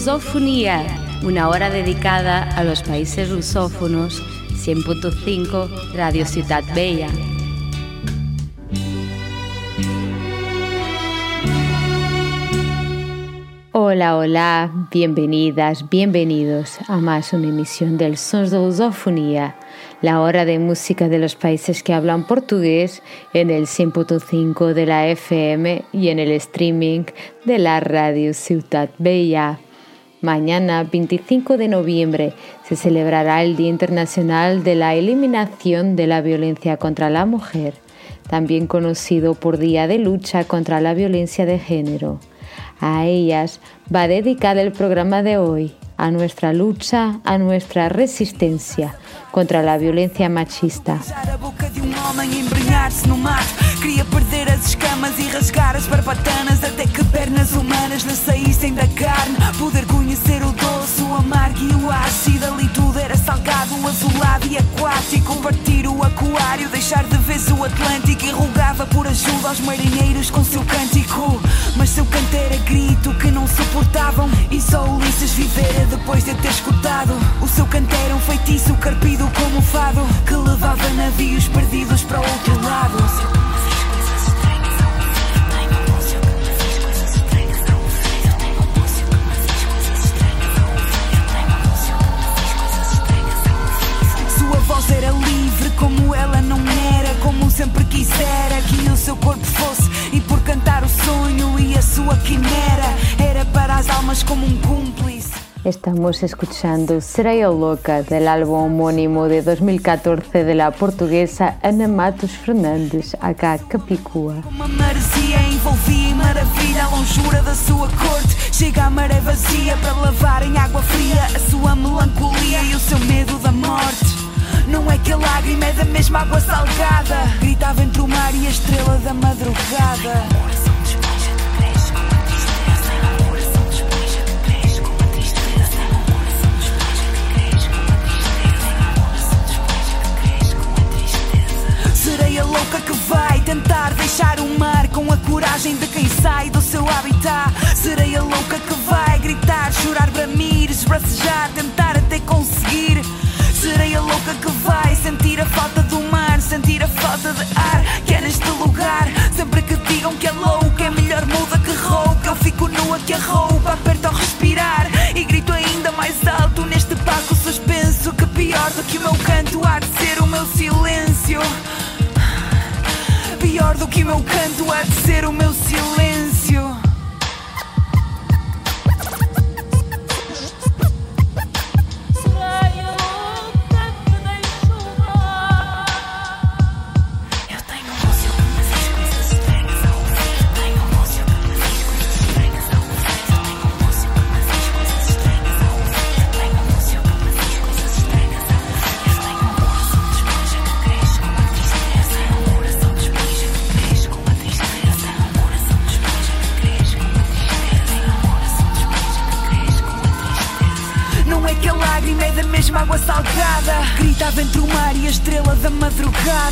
Lusofonía, una hora dedicada a los países lusófonos, 100.5 Radio Ciudad Bella. Hola, hola, bienvenidas, bienvenidos a más una emisión del Sons de Lusofonía la hora de música de los países que hablan portugués en el 100.5 de la FM y en el streaming de la radio Ciudad Bella. Mañana, 25 de noviembre, se celebrará el Día Internacional de la Eliminación de la Violencia contra la Mujer, también conocido por Día de Lucha contra la Violencia de Género. A ellas va dedicado el programa de hoy, a nuestra lucha, a nuestra resistencia contra a violência machista. O amargo e o ácido Ali tudo era salgado, azulado e aquático. Partir o aquário, deixar de vez o Atlântico. E rogava por ajuda aos marinheiros com seu cântico. Mas seu canto era grito que não suportavam. E só Ulisses vivera depois de ter escutado. O seu canto era um feitiço carpido como fado Que levava navios perdidos para o outro lado a sua quimera, era para as almas como um cúmplice. Estamos escuchando Sereia Louca del álbum homónimo de 2014 de la portuguesa Ana Matos Fernandes, acá Capicua. Como maresia envolvia em maravilha a longura da sua corte. Chega a maré vazia para lavar em água fria a sua melancolia e o seu medo da morte. Não é que a lágrima é da mesma água salgada. Gritava entre o mar e a estrela da madrugada. Serei a louca que vai tentar deixar o mar com a coragem de quem sai do seu habitat. Serei a louca que vai gritar, chorar, bramir, esbracejar, tentar até conseguir. Serei a louca que vai sentir a falta do mar, sentir a falta de ar que é neste lugar. Sempre que digam que é louca, é melhor muda que rouca. Eu fico nua que a roupa aperta ao respirar e grito ainda mais alto neste palco suspenso. Que pior do que o meu canto há de ser o meu silêncio. Pior do que o meu canto há de ser o meu silêncio.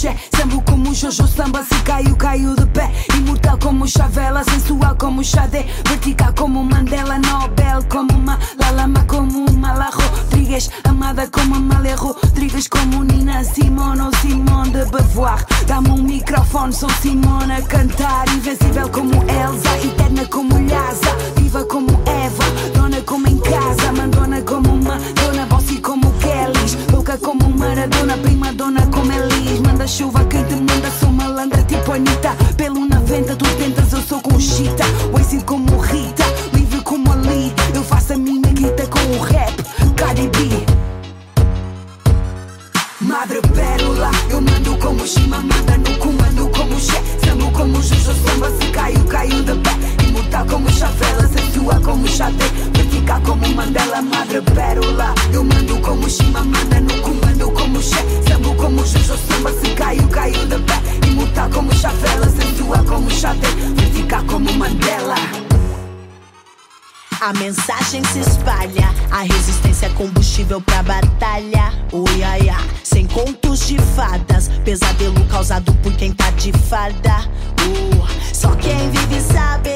comando como Xé, sambo como Jojo Samba, se caiu, caiu de pé, imortal como Chavela, sensual como Xadé, vertical como Mandela, Nobel como Malalama como Mala Rodrigues, amada como Amália Rodrigues, como Nina Simone ou Simone de Beauvoir. Dá-me um microfone, sou Simone a cantar, invencível como Elsa, eterna como Lhasa, viva como Eva, dona como em casa, mandona como uma dona, bossy como Kellys, louca como Maradona, prima dona como Elis, manda chuva que demanda Sou malandra tipo Anitta. Pelo na venda dos dentas eu sou conchita. Wazing como Rita, livre como Ali Eu faço a minha grita com o rap Cardi B. Madre pérola, eu mando como Shima Manda no comando como Xé. Samo como Juju, samba se caiu caiu de pé. Imortal como Chavela, sensua como Xadê Vertical como Mandela, madre pérola Eu mando como Shima Manda no comando ainda bem E mutar como Chavela, sensual como Chabé Ficar como Mandela a mensagem se espalha, a resistência é combustível pra batalha. Oi, ai, ai, sem contos de fadas, pesadelo causado por quem tá de farda. Uh, só quem vive sabe.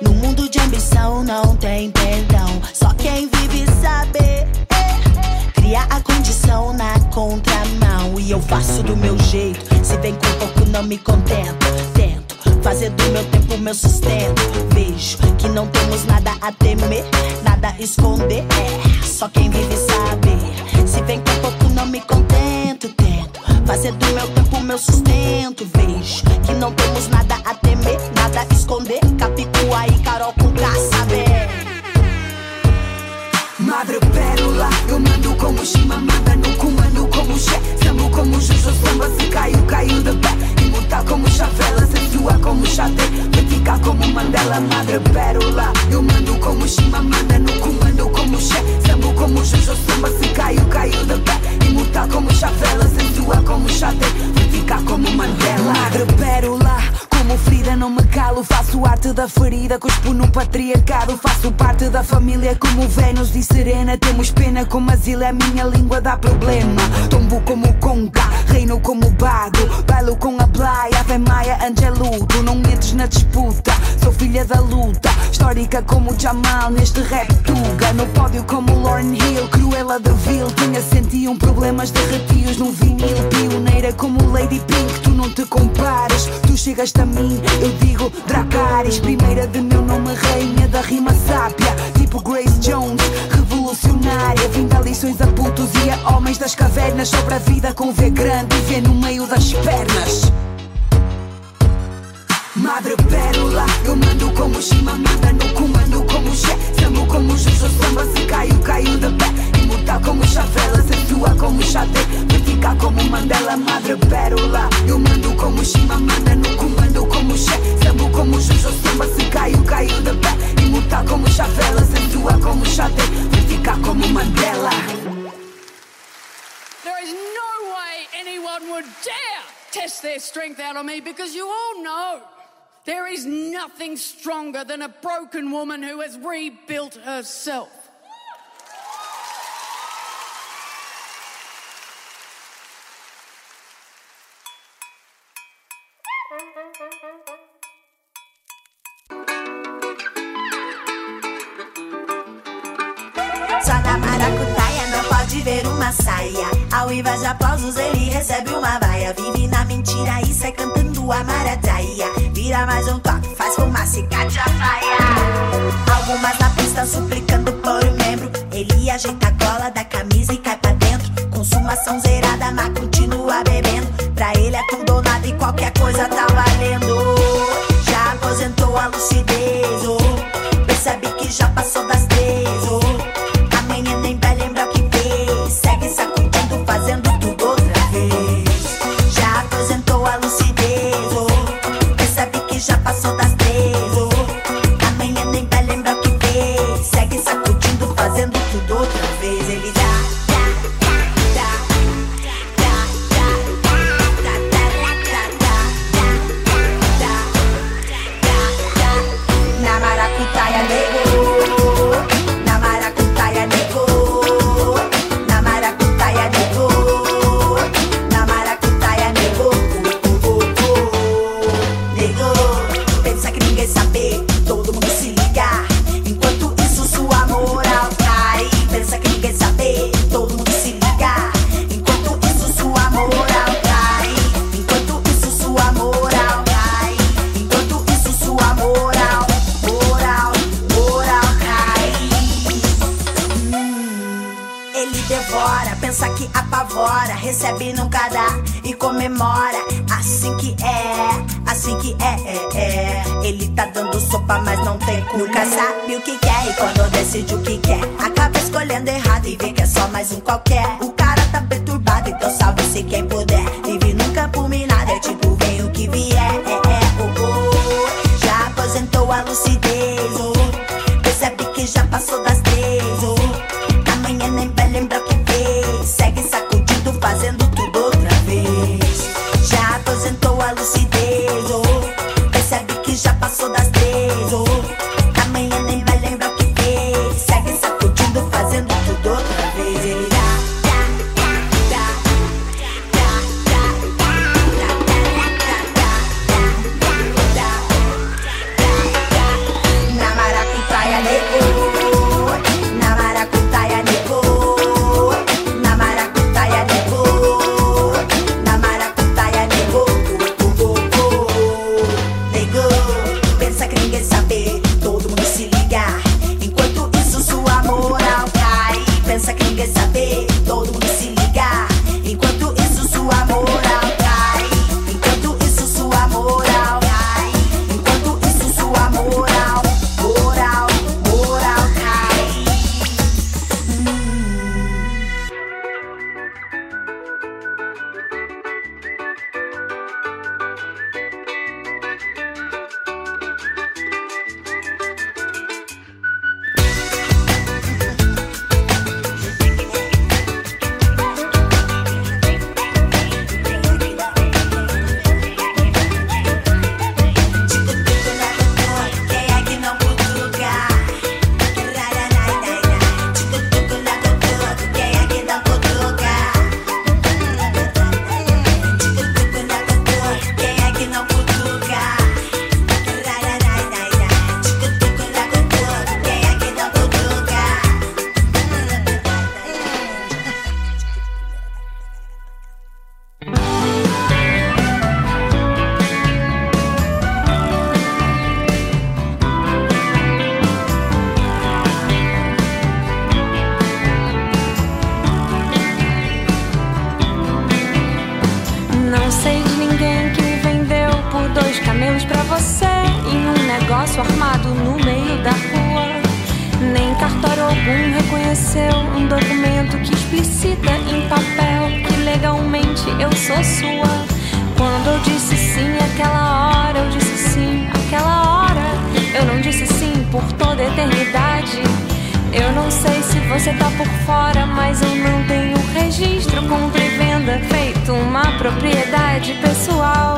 No mundo de ambição não tem perdão, só quem vive sabe. Cria a condição na contramão e eu faço do meu jeito. Se vem com pouco, não me contento. Tento fazer do meu tempo meu sustento. Vejo que não temos nada a temer, nada a esconder. É, só quem vive sabe. Se vem com pouco, não me contento. Tento fazer do meu tempo meu sustento. Vejo que não temos nada a temer, nada a esconder. Capicua e Carol com K, saber. Madre pérola, eu mando como Shima, manda no comando como Xé. Sambo como Juju, samba se caiu, caiu de pé Imortal como Chavela, sensual como Xaté Vertical como Mandela, Madre pérola. Eu mando como Shima, manda no comando como Xé Sambo como Juju, samba se caiu, caiu de pé. Imortal como Chavela, sensual como Xaté Vertical como Mandela. Madre pérola como ferida não me calo, faço arte da ferida, cuspo no patriarcado, faço parte da família como Vênus e Serena. Temos pena como asilo, a minha língua dá problema. Tombo como conga, reino como bago, bailo com a Ave Maia, Angelu. Tu não entres na disputa, sou filha da luta, histórica como Jamal neste rap tuga. No pódio como Lauren Hill, Cruella de Vil, tinha 101 problemas de arrepios num vinil, pioneira como Lady Pink. Tu não te compares, tu chegas também mim, eu digo Dracarys, primeira de meu nome, rainha da rima sábia, tipo Grace Jones, revolucionária, vim dar lições a putos e a homens das cavernas sobre a vida com V grande e V no meio das pernas. Madre pérola, eu mando como Shima, manda no comando como Xé Sambo como Juju, samba se caiu, caiu de pé. Imortal como Chavela, sensual como Xaté Vertical como Mandela, Madre pérola. Eu mando como Shima, manda no comando como Xé Sambo como Juju, samba se caiu, caiu de pé. Imortal como Chavela, sensual como Xaté Vertical como Mandela. There is no way anyone would dare test their strength out on me because you all know there is nothing stronger than a broken woman who has rebuilt herself. Só na maracutaia não pode ver uma saia. Ao invés de aplausos, ele recebe uma vaia. Vive na mentira e sai cantando a marataia. Vira mais um toque, faz fumaça e cate a faia. Algumas na pista suplicando por um membro. Ele ajeita a gola da camisa e cai pra dentro. Consumação zerada, mas continua bebendo. Pra ele é tudo ou nada e qualquer coisa tá valendo. Já aposentou a lucidez, oh. Percebe que já passou das três, oh. Pra você em um negócio armado no meio da rua. Nem cartório algum reconheceu um documento que explicita em papel que legalmente eu sou sua. Quando eu disse sim aquela hora, eu disse sim aquela hora. Eu não disse sim por toda a eternidade. Eu não sei se você tá por fora, mas eu não tenho registro, compra e venda, feito uma propriedade pessoal.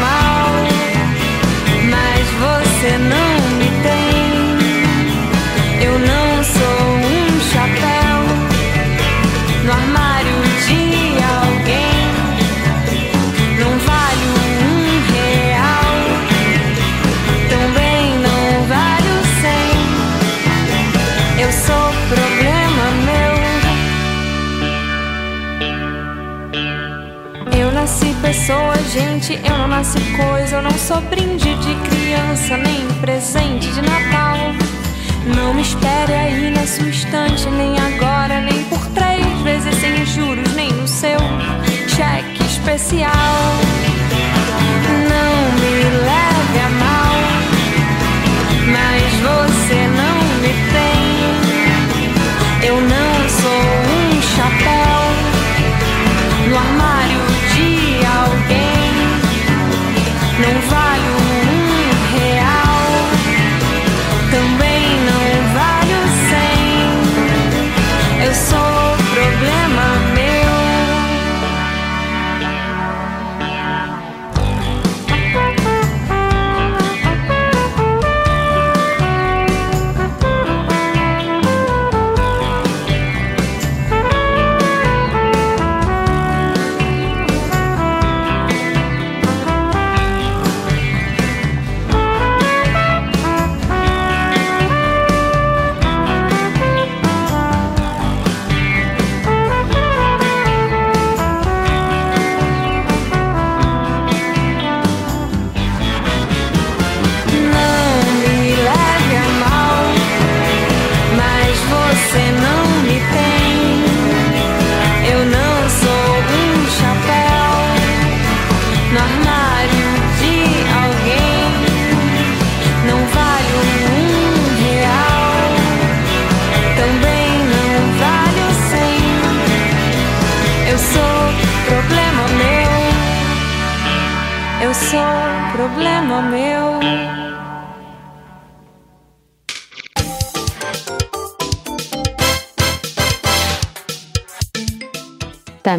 Mal, mas você não pessoa, gente, eu não nasci coisa. Eu não sou brinde de criança, nem presente de Natal. Não me espere aí na sua estante, nem agora, nem por três vezes sem juros, nem no seu cheque especial. Não me leve a mal, mas você não me tem. Eu não sou um chapéu Não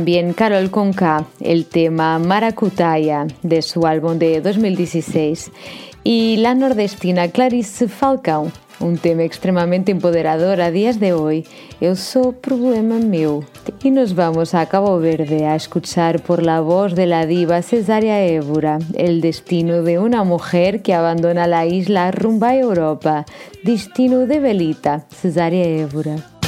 También Carol Conca, el tema Maracutaya de su álbum de 2016. Y la nordestina Clarice Falcão, un tema extremadamente empoderador a días de hoy, Eu sou problema meu. Y nos vamos a Cabo Verde a escuchar por la voz de la diva Cesárea Évora el destino de una mujer que abandona la isla rumbo a Europa. Destino de Belita, Cesárea Évora.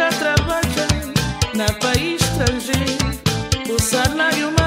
Tá trabalhando na país estrangeiro, o salário magro,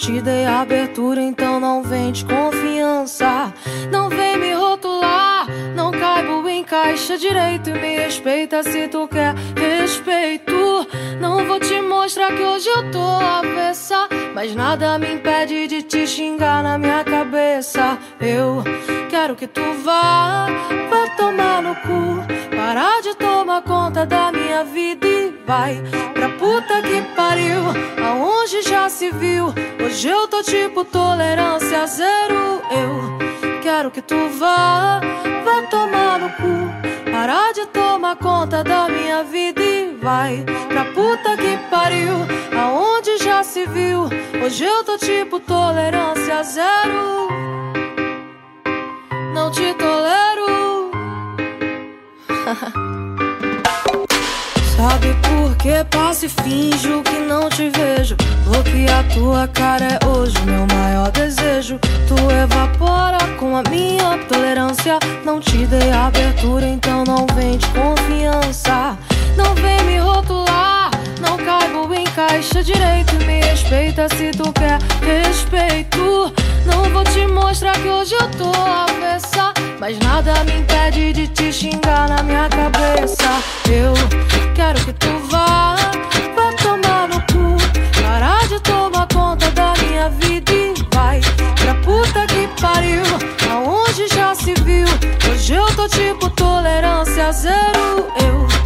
te dei abertura, então não vem de confiança. Não vem me rotular, não caibo em caixa direito. E me respeita se tu quer respeito. Não vou te mostrar que hoje eu tô avessa. Mas nada me impede de te xingar na minha cabeça. Eu quero que tu vá, vá tomar no cu. Parar de tomar conta da minha vida e vai tolerância zero. Eu quero que tu vá, vá tomar no cu. Parar de tomar conta da minha vida e vai pra puta que pariu. Aonde já se viu? Hoje eu tô tipo tolerância zero. Que passo e finjo que não te vejo? Porque a tua cara é hoje meu maior desejo. Tu evapora com a minha tolerância. Não te dei abertura, então não vem de confiança. Não vem me rotular, não caibo em caixa direito. Me respeita se tu quer respeito. Não vou te mostrar que hoje eu tô avessa. Mas nada me impede de te xingar na minha cabeça. Eu quero que tu vá, vá tomar no cu. Parar de tomar conta da minha vida e vai pra puta que pariu. Aonde já se viu? Hoje eu tô tipo tolerância zero. Eu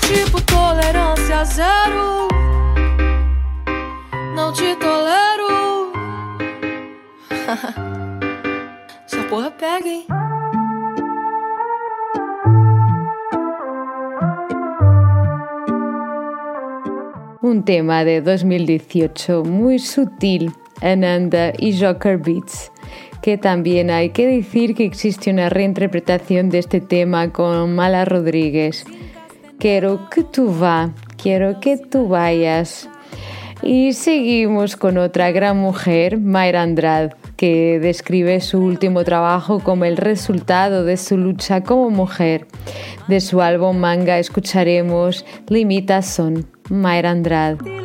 Tipo tolerância zero. Não te tolero. Essa porra pega, hein? Un tema de 2018 muy sutil, Ananda y Joker Beats, que también hay que decir que existe una reinterpretación de este tema con Mala Rodríguez. Quiero que tú va, quiero que tú vayas. Y seguimos con otra gran mujer, Mayra Andrade, que describe su último trabajo como el resultado de su lucha como mujer. De su álbum Manga escucharemos Limitación, Mayra Andrade.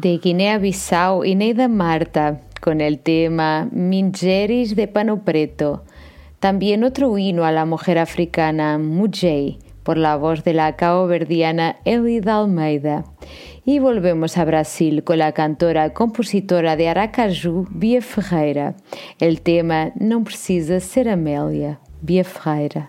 De Guinea-Bissau y Neida Marta con el tema Mingeris de Pano Preto. También otro himno a la mujer africana, Mujay, por la voz de la caoverdiana Elida Almeida. Y volvemos a Brasil con la cantora compositora de Aracaju, Bia Ferreira. El tema No precisa ser Amélia, Bia Ferreira.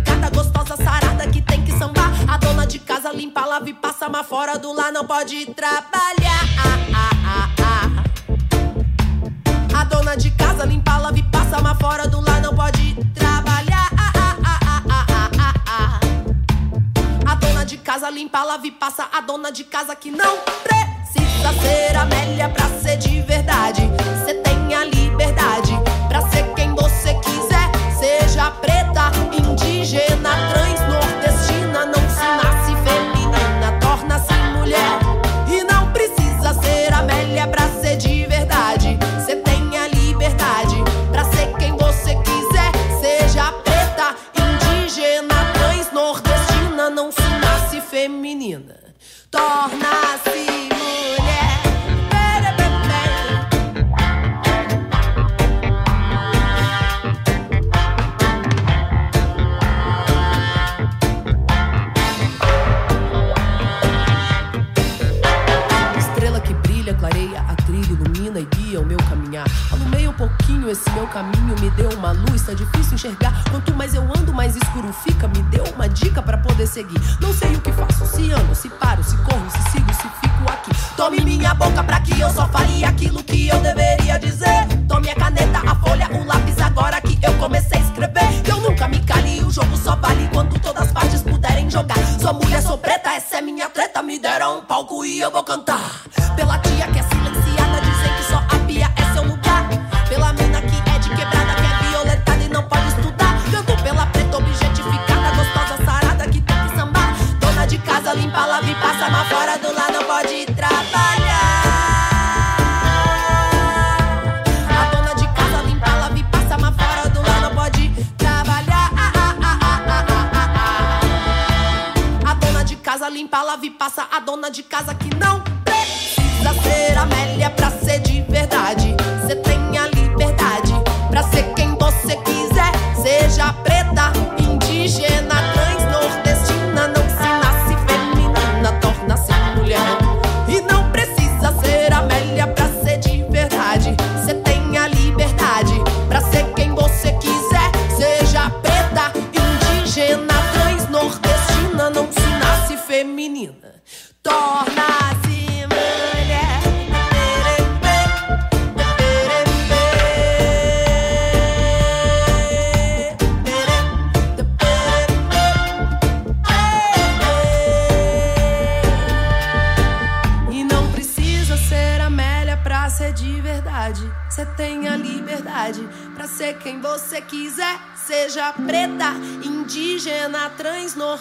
trabalhar. A dona de casa limpa, lava e passa, mas fora do lar não pode trabalhar. A dona de casa limpa, lava e passa, a dona de casa que não precisa ser Amélia pra ser de verdade. Cê tem a liberdade pra ser quem você quiser, seja preta, indígena, trans, e passa. A dona de casa que não precisa ser Amélia pra ser de verdade. Você tem a liberdade pra ser quem você quiser. Seja preta,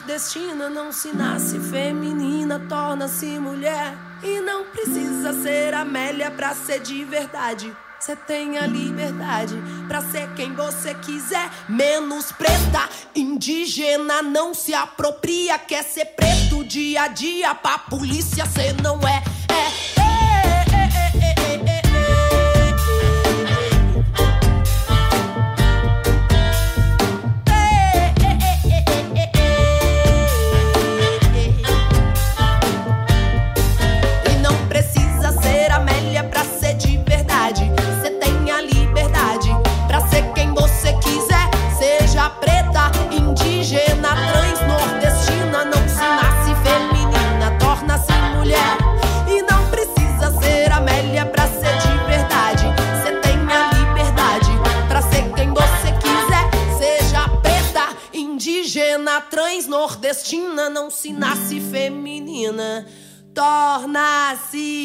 nordestina. Não se nasce feminina, torna-se mulher. E não precisa ser Amélia pra ser de verdade. Você tem a liberdade pra ser quem você quiser. Menos preta, indígena, não se apropria. Quer ser preto dia a dia, pra polícia cê não é. É. é, se nasce feminina torna-se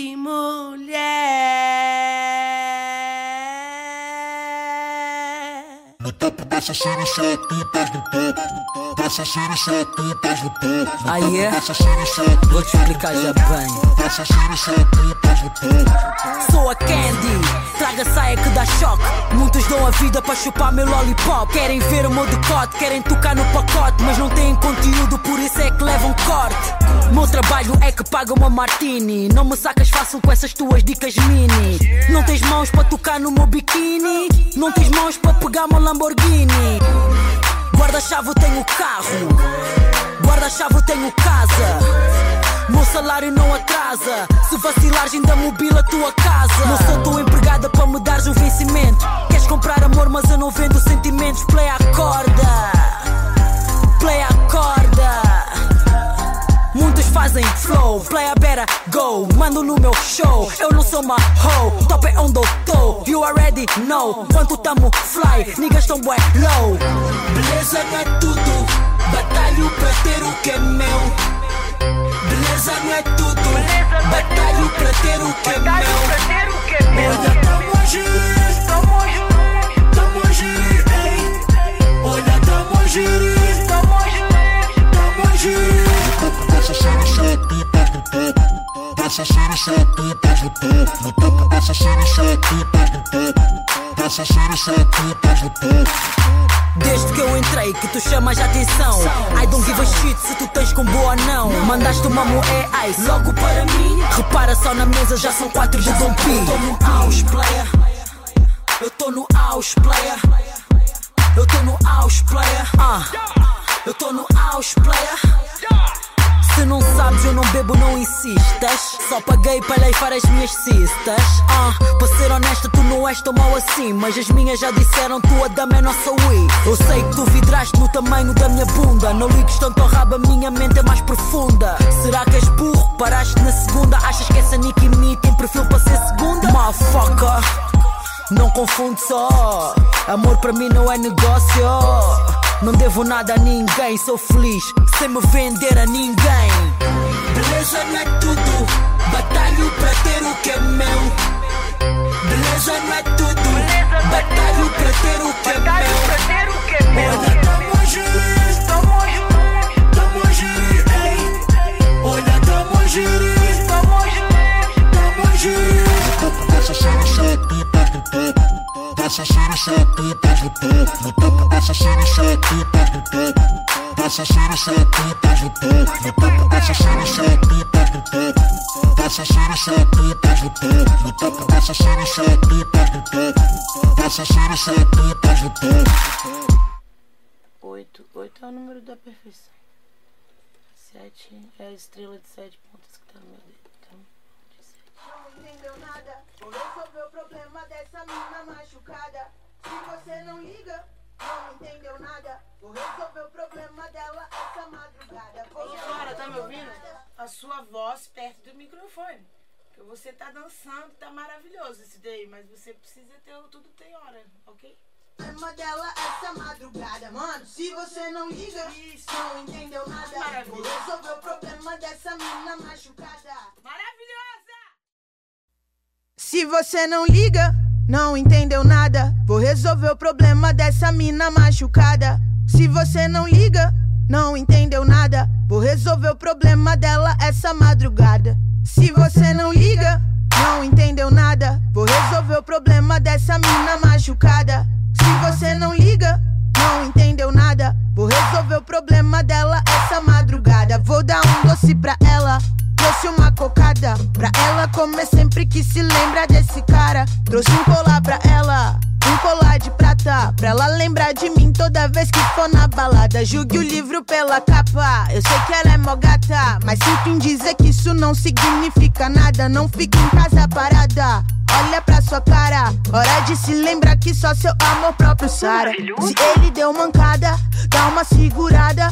no topo. Topo. Ah, é? Vou te explicar já bem. Topo. Sou a Candy, traga saia que dá choque. Muitos dão a vida para chupar meu lollipop. Querem ver o meu decote, querem tocar no pacote, mas não têm conteúdo, por isso é que levam corte. Meu trabalho é que paga uma martini. Não me sacas fácil com essas tuas dicas mini. Não tens mãos para tocar no meu biquíni. Não tens mãos para pegar meu Lamborghini. Guarda-chave tenho carro. Guarda-chave tenho casa. Meu salário não atrasa. Se vacilares, ainda mobila a tua casa. Não sou tua empregada para me dares um vencimento. Queres comprar amor, mas eu não vendo sentimentos. Play a corda. Play a corda. Muitos fazem flow, play a better go. Mando no meu show, eu não sou uma hoe. Top é onde eu tô, you already know. Quanto tamo fly, niggas tão bué low. Beleza não é tudo, batalho pra ter o que é meu. Beleza não é tudo, batalho pra ter o que é meu. Olha, tamo a tamo a tamo a ei. Olha, tamo a topo. Só topo. No topo só topo. Só topo. Desde que eu entrei, que tu chamas a atenção. I don't give a shit se tu tens com boa ou não. Mandaste uma moé ice logo para mim. Repara só na mesa, já são quatro de Dom. Eu tô no house, player. Eu tô no house, player. Eu tô no house, player. Ah, eu tô no house, player. Se não sabes, eu não bebo, não publicistas. Só paguei para leifar as minhas cistas. Ah, para ser honesta, tu não és tão mal assim. Mas as minhas já disseram, tua dama é nossa Wii. Eu sei que tu vidraste no tamanho da minha bunda. Não ligues tanto ao rabo, a minha mente é mais profunda. Será que és burro? Paraste na segunda. Achas que essa Nicki Me tem perfil para ser segunda? Motherfucker. Não confunde só. Amor para mim não é negócio. Não devo nada a ninguém. Sou feliz sem me vender a ninguém. Beleza não é tudo. Batalho para ter o que é meu. Beleza não é tudo. Batalho para ter o que é meu. Olha, tamo junto. Tamo junto. ei. Olha, tamo junto. Tamo junto. Dessa cena só putas no topo Dessa cena só putas no topo No topo dessa cena só putas no Dessa cena só putas no topo No dessa cena só putas no topo Dessa cena só putas no topo No topo dessa cena só putas no Dessa cena só putas no topo Oito. Oito é o número da perfeição. Sete é a estrela de sete pontas que tá no meu dedo. Entendeu nada? Vou resolver o problema dessa mina machucada. Se você não liga, não entendeu nada. Vou resolver o problema dela essa madrugada. Ô, Flora, tá me ouvindo? A sua voz perto do microfone. Porque você tá dançando, tá maravilhoso esse daí, mas você precisa ter o tudo tem hora, ok? problema dela essa madrugada. Mano, se você não liga, não entendeu nada. Vou resolver o problema dessa mina machucada. Maravilhosa! Se você não liga, não entendeu nada. Vou resolver o problema dessa mina machucada. Se você não liga, não entendeu nada. Vou resolver o problema dela essa madrugada. Se você não liga, não entendeu nada. Vou resolver o problema dessa mina machucada. Se você não liga, não entendeu nada. Vou resolver o problema dela essa madrugada. Vou dar um doce pra ela. Trouxe uma cocada pra ela comer sempre que se lembra desse cara. Trouxe um colar pra ela. Um colar de prata, pra ela lembrar de mim toda vez que for na balada. Julgue o livro pela capa. Eu sei que ela é mó gata, mas sinto em dizer que isso não significa nada. Não fique em casa parada. Olha pra sua cara, hora de se lembrar que só seu amor próprio sara. Se ele deu mancada, dá uma segurada.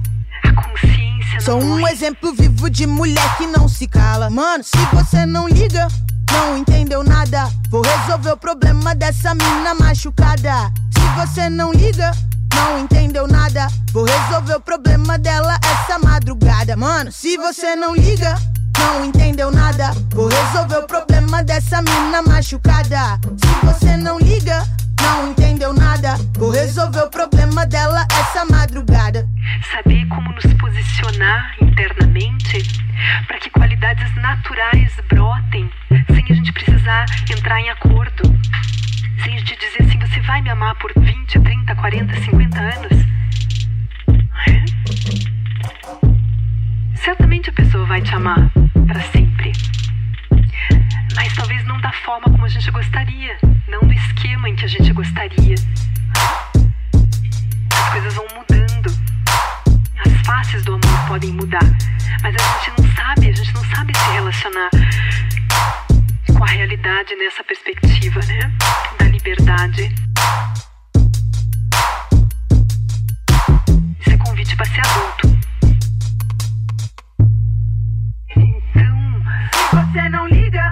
Sou um exemplo vivo de mulher que não se cala. Mano, se você não liga, não entendeu nada. Vou resolver o problema dessa mina machucada. Se você não liga, não entendeu nada. Vou resolver o problema dela essa madrugada. Mano, se você não liga, não entendeu nada. Vou resolver o problema dessa mina machucada. Se você não liga, não entendeu nada. Vou resolver o problema dela essa madrugada. Saber como nos posicionar internamente para que qualidades naturais brotem sem a gente precisar entrar em acordo. Sem a gente dizer assim, você vai me amar por 20, 30, 40, 50 anos? É? Certamente a pessoa vai te amar para sempre. Mas talvez não da forma como a gente gostaria, não no esquema em que a gente gostaria. As coisas vão mudando. As faces do amor podem mudar, mas a gente não sabe, a gente não sabe se relacionar com a realidade nessa perspectiva, né? Da liberdade. Isso é convite para ser adulto. Se você não liga,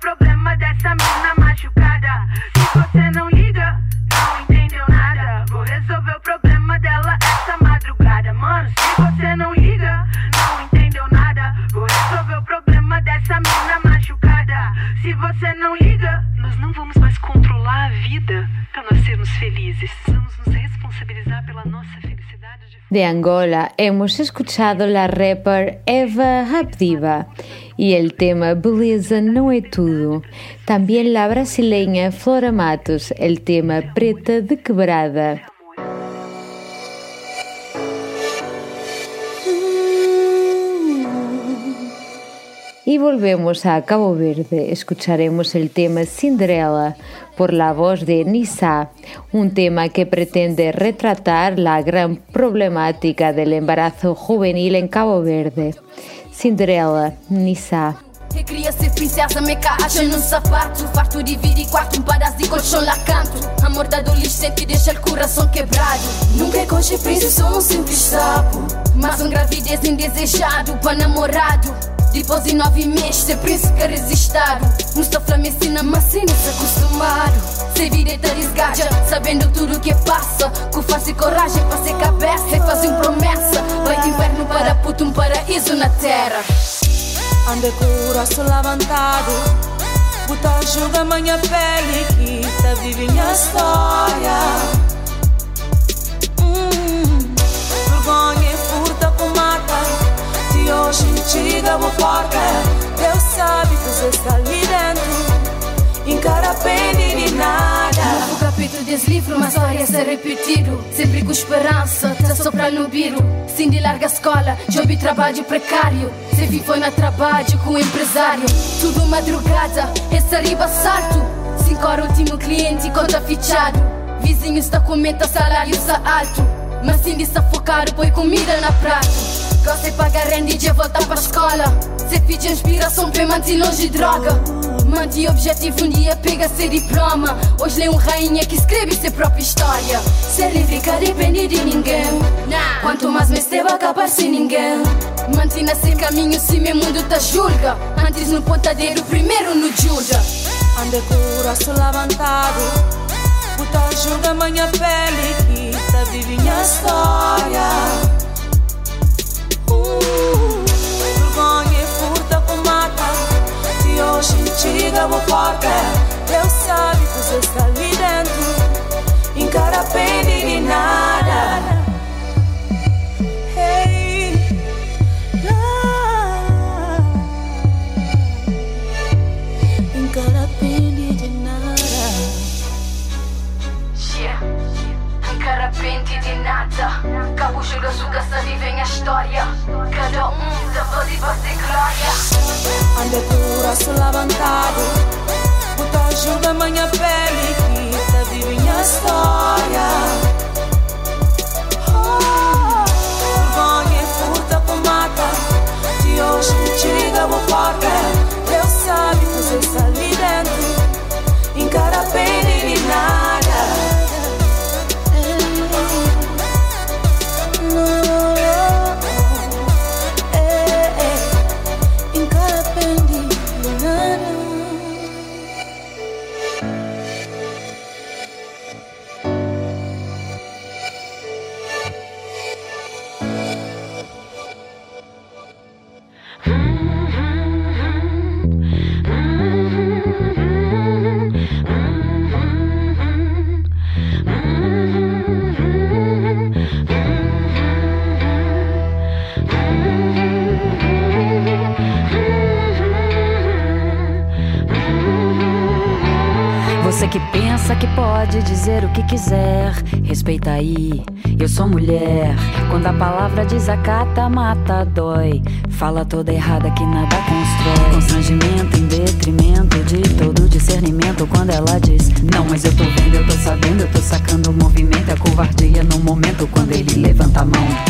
problema dessa mina machucada. Se você não liga, não entendeu nada. Vou resolver o problema dela essa madrugada. Mano, se você não liga, não entendeu nada. Vou resolver o problema dessa mina machucada. Se você não liga, Nós não vamos mais controlar a vida para nós sermos felizes. Vamos nos responsabilizar pela nossa felicidade de De Angola hemos escuchado la rapper Eva Rapdiva y el tema Beleza no é tudo. También la brasileña Flora Matos, el tema Preta de Quebrada. Y volvemos a Cabo Verde. Escucharemos el tema Cinderella por la voz de Nisa, un tema que pretende retratar la gran problemática del embarazo juvenil en Cabo Verde. Cinderella, Nisa. Eu queria ser princesa, me caixa num sapato. Farto de e quarto, um pedaço de colchão lá canto. Amor da adolescente deixa o coração quebrado. Nunca é coxa príncipe, sou um simples sapo. Mas um gravidez indesejado para namorado. Depois de nove meses, ser príncipe resistado. Mustafa me ensina, mas se acostumado Ser vida resgate, sabendo tudo o que passa. Com face e coragem para ser cabeça E fazer uma promessa. Vai de inverno para puto, um paraíso na terra. Ande com o rosto levantado Buta julga minha pele Que tá vive minha história. Hum, Vergonha e furta com mata De hoje tira o porta Deus sabe que você está ali dentro Encara pena de nada capítulo desse livro, uma história a ser repetido. Sempre com esperança, tá sopra no biro Sim de larga escola, job e trabalho precário. Se foi na trabalho com empresário. Tudo madrugada, esse arriba salto Cinco horas último cliente, conta fichado. Vizinho está com meta, salário está alto. Mas sim de sufocar, põe comida na prato. Gosta de pagar renda e voltar pra escola. Se pede inspiração pra manter longe de droga Mante objetivo um dia pega ser diploma. Hoje lê um rainha que escreve sua própria história. Ser livre que depende de ninguém. Quanto mais me esteve acabar sem ninguém. Mantina seu caminho se meu mundo te julga. Antes no pontadeiro, primeiro no julga Ande com o rosto levantado. Buta julga minha pele Que tá vive minha história Hoje tira o porta. Deus sabe que você está ali dentro. Encara pena de de nada Cabo julga suga se vivem a história. Cada um da pode fazer glória. Ande o rosto levantado Buta ajuda minha pele Que tá vive minha história. Oh, Vergonha e furta com mata. De hoje tira o porta Deus sabe que você dizer o que quiser, respeita aí. Eu sou mulher. Quando a palavra desacata, mata, dói. Fala toda errada que nada constrói. Constrangimento em detrimento de todo discernimento. Quando ela diz, não, mas eu tô vendo, eu tô sabendo, eu tô sacando o movimento. É covardia no momento quando ele levanta a mão.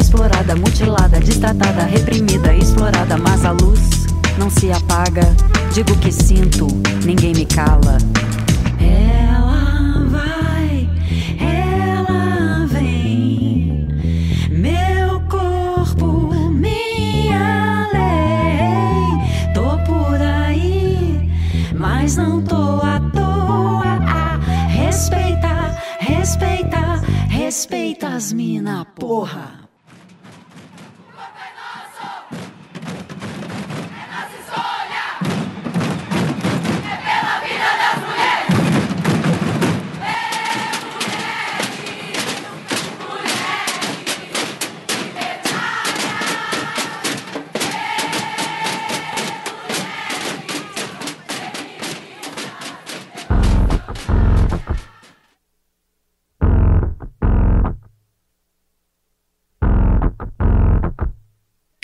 explorada, mutilada, destratada, reprimida, explorada, mas a luz não se apaga. Digo que sinto, ninguém me cala. Ela vai, ela vem. Meu corpo, minha lei. Tô por aí, mas não tô à toa. Respeita, respeita, respeita as mina, porra.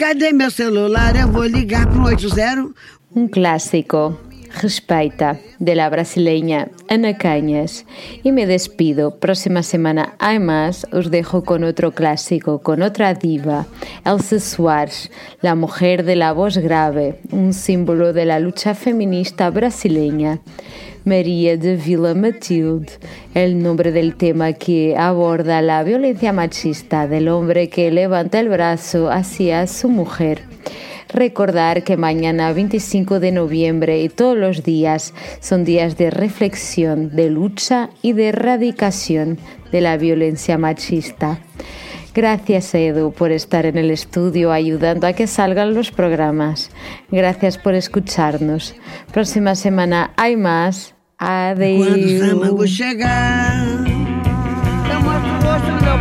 Cadê meu celular? Eu vou ligar pro 80. Un clásico, Respeita, de la brasileña Ana Cañas. Y me despido. Próxima semana hay más. Os dejo con otro clásico, con otra diva, Elsa Soares, la mujer de la voz grave, un símbolo de la lucha feminista brasileña. María de Vila Matilde, el nombre del tema que aborda la violencia machista del hombre que levanta el brazo hacia su mujer. Recordar que mañana 25 de noviembre y todos los días son días de reflexión, de lucha y de erradicación de la violencia machista. Gracias Edu por estar en el estudio ayudando a que salgan los programas. Gracias por escucharnos. Próxima semana hay más.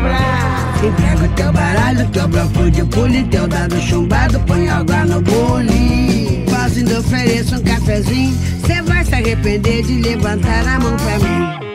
Braço. Entrega o teu baralho, teu bloco de pule, teu dado chumbado, põe água no bule. Posso ainda ofereço um cafezinho, cê vai se arrepender de levantar a mão pra mim.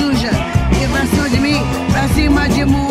cima de moaja,